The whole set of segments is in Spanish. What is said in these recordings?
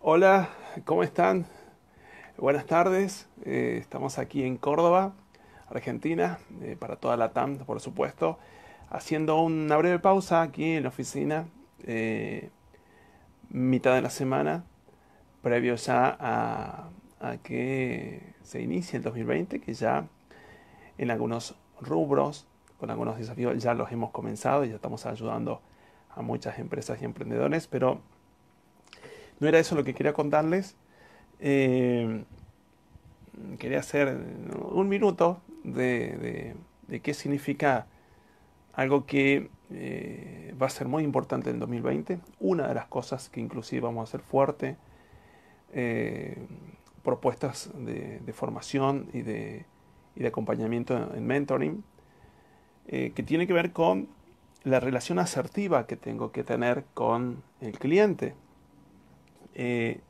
Hola, ¿cómo están? Buenas tardes. Eh, estamos aquí en Córdoba, Argentina, eh, para toda la TAM, por supuesto, haciendo una breve pausa aquí en la oficina, eh, mitad de la semana, previo ya a, que se inicie el 2020, que ya en algunos rubros, con algunos desafíos, ya los hemos comenzado y ya estamos ayudando a muchas empresas y emprendedores, pero no era eso lo que quería contarles. Eh, quería hacer un minuto de, qué significa algo que eh, va a ser muy importante en el 2020. Una de las cosas que inclusive vamos a hacer fuerte, eh, propuestas de, formación y de, acompañamiento en mentoring, que tiene que ver con la relación asertiva que tengo que tener con el cliente. Eh,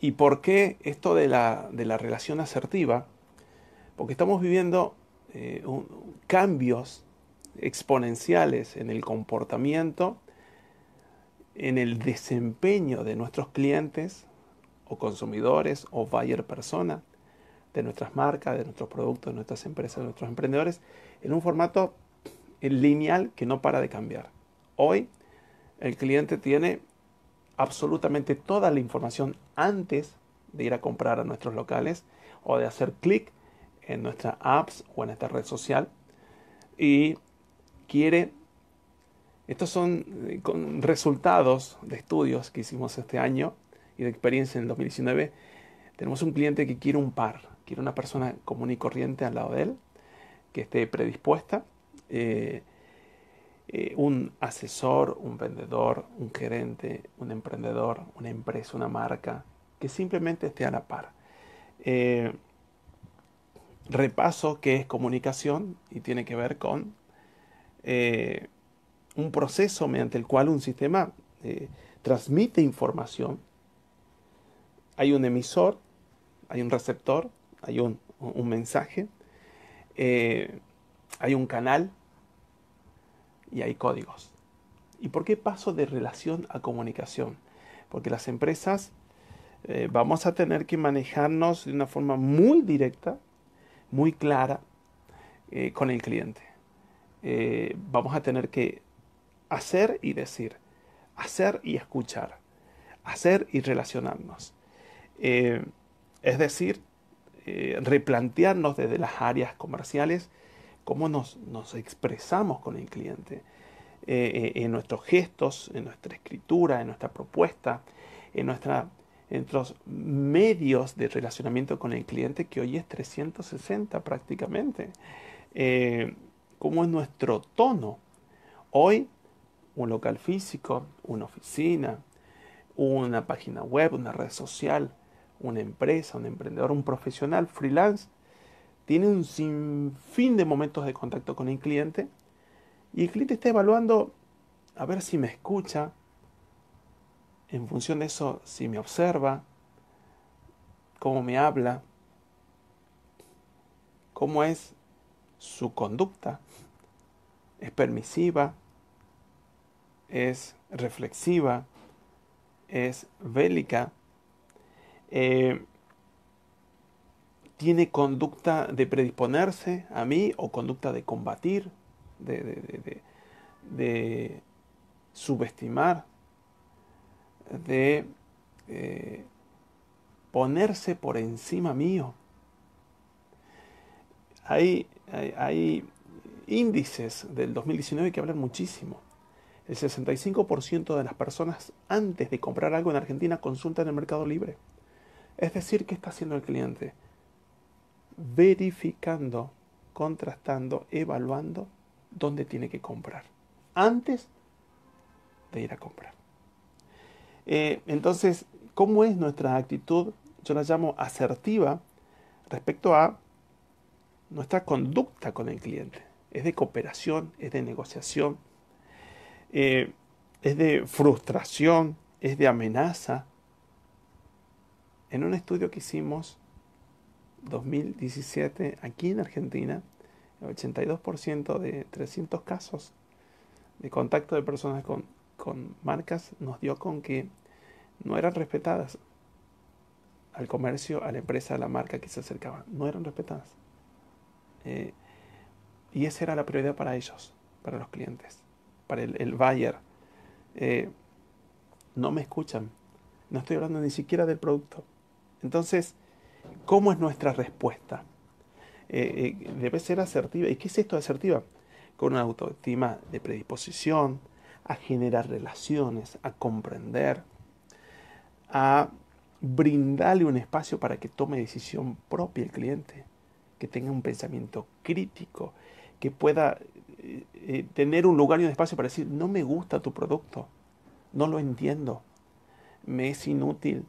¿Y por qué esto de la, relación asertiva? Porque estamos viviendo eh, cambios exponenciales en el comportamiento, en el desempeño de nuestros clientes o consumidores o buyer persona, de nuestras marcas, de nuestros productos, de nuestras empresas, de nuestros emprendedores, en un formato lineal que no para de cambiar. Hoy el cliente tiene absolutamente toda la información antes de ir a comprar a nuestros locales o de hacer clic en nuestra apps o en esta red social. Y quiere estos son eh, resultados de estudios que hicimos este año y de experiencia en el 2019 tenemos un cliente que quiere un par quiere una persona común y corriente al lado de él que esté predispuesta eh, eh, un asesor, un vendedor, un gerente, un emprendedor, una empresa, una marca, que simplemente esté a la par. Eh, repaso qué es comunicación y tiene que ver con eh, un proceso mediante el cual un sistema transmite información. Hay un emisor, hay un receptor, hay un mensaje, hay un canal y hay códigos. ¿Y por qué paso de relación a comunicación? Porque las empresas eh, vamos a tener que manejarnos de una forma muy directa, muy clara eh, con el cliente. Eh, vamos a tener que hacer y decir, hacer y escuchar, hacer y relacionarnos. es decir, replantearnos desde las áreas comerciales cómo nos, expresamos con el cliente, eh, eh, en nuestros gestos, en nuestra escritura, en nuestra propuesta, en, nuestros medios de relacionamiento con el cliente, que hoy es 360 prácticamente. Eh, cómo es nuestro tono. Hoy, un local físico, una oficina, una página web, una red social, una empresa, un emprendedor, un profesional freelance, tiene un sinfín de momentos de contacto con el cliente y el cliente está evaluando a ver si me escucha, en función de eso, si me observa, cómo me habla, cómo es su conducta, es permisiva, es reflexiva, es bélica. Eh, tiene conducta de predisponerse a mí o conducta de combatir, de, subestimar, de eh, ponerse por encima mío. Hay, hay, índices del 2019 que hablan muchísimo. El 65% de las personas antes de comprar algo en Argentina consultan el mercado libre. Es decir, ¿qué está haciendo el cliente? Verificando, contrastando, evaluando dónde tiene que comprar antes de ir a comprar. Eh, entonces, ¿cómo es nuestra actitud? Yo la llamo asertiva respecto a nuestra conducta con el cliente. Es de cooperación, es de negociación, eh, es de frustración, es de amenaza. En un estudio que hicimos 2017 aquí en Argentina, el 82% de 300 casos de contacto de personas con, con, marcas nos dio con que no eran respetadas. Al comercio, a la empresa, a la marca que se acercaba, no eran respetadas. Eh, y esa era la prioridad para ellos, para los clientes, para el, el buyer. Eh, no me escuchan. No estoy hablando ni siquiera del producto. Entonces, ¿cómo es nuestra respuesta? Eh, eh, debe ser asertiva. ¿Y qué es esto de asertiva? Con una autoestima de predisposición a generar relaciones, a comprender, a brindarle un espacio para que tome decisión propia el cliente, que tenga un pensamiento crítico, que pueda eh, tener un lugar y un espacio para decir, no me gusta tu producto, no lo entiendo, me es inútil,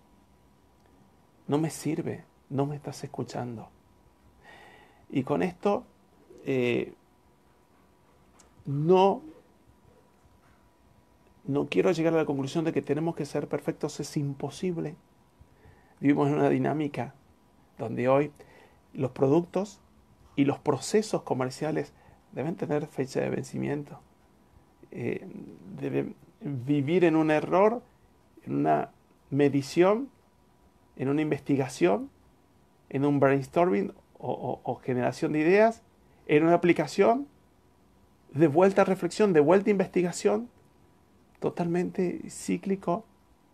no me sirve, no me estás escuchando. Y con esto eh, no, no quiero llegar a la conclusión de que tenemos que ser perfectos, es imposible. Vivimos en una dinámica donde hoy los productos y los procesos comerciales deben tener fecha de vencimiento. Eh, deben vivir en un error, en una medición, en una investigación, en un brainstorming o, generación de ideas, en una aplicación, de vuelta a reflexión, de vuelta a investigación, totalmente cíclico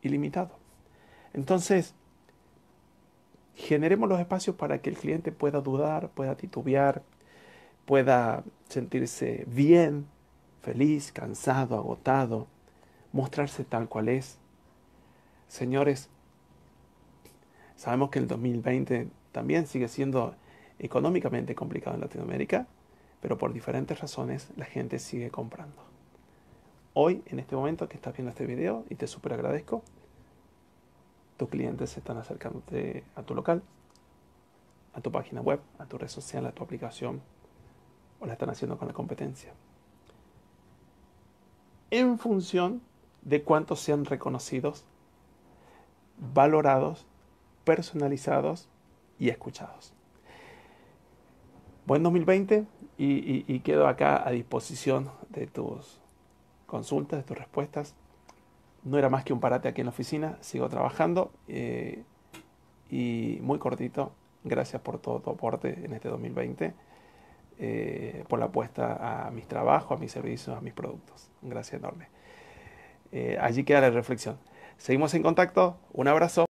y limitado. Entonces, generemos los espacios para que el cliente pueda dudar, pueda titubear, pueda sentirse bien, feliz, cansado, agotado, mostrarse tal cual es. Señores, sabemos que el 2020 también sigue siendo económicamente complicado en Latinoamérica, pero por diferentes razones la gente sigue comprando. Hoy, en este momento que estás viendo este video, y te súper agradezco, tus clientes se están acercándote a tu local, a tu página web, a tu red social, a tu aplicación, o la están haciendo con la competencia. En función de cuántos sean reconocidos, valorados, personalizados y escuchados. Buen 2020 y, quedo acá a disposición de tus consultas, de tus respuestas. No era más que un parate aquí en la oficina, sigo trabajando eh, y muy cortito. Gracias por todo tu aporte en este 2020, eh, por la apuesta a mis trabajos, a mis servicios, a mis productos. Gracias enorme. Eh, allí queda la reflexión. Seguimos en contacto. Un abrazo.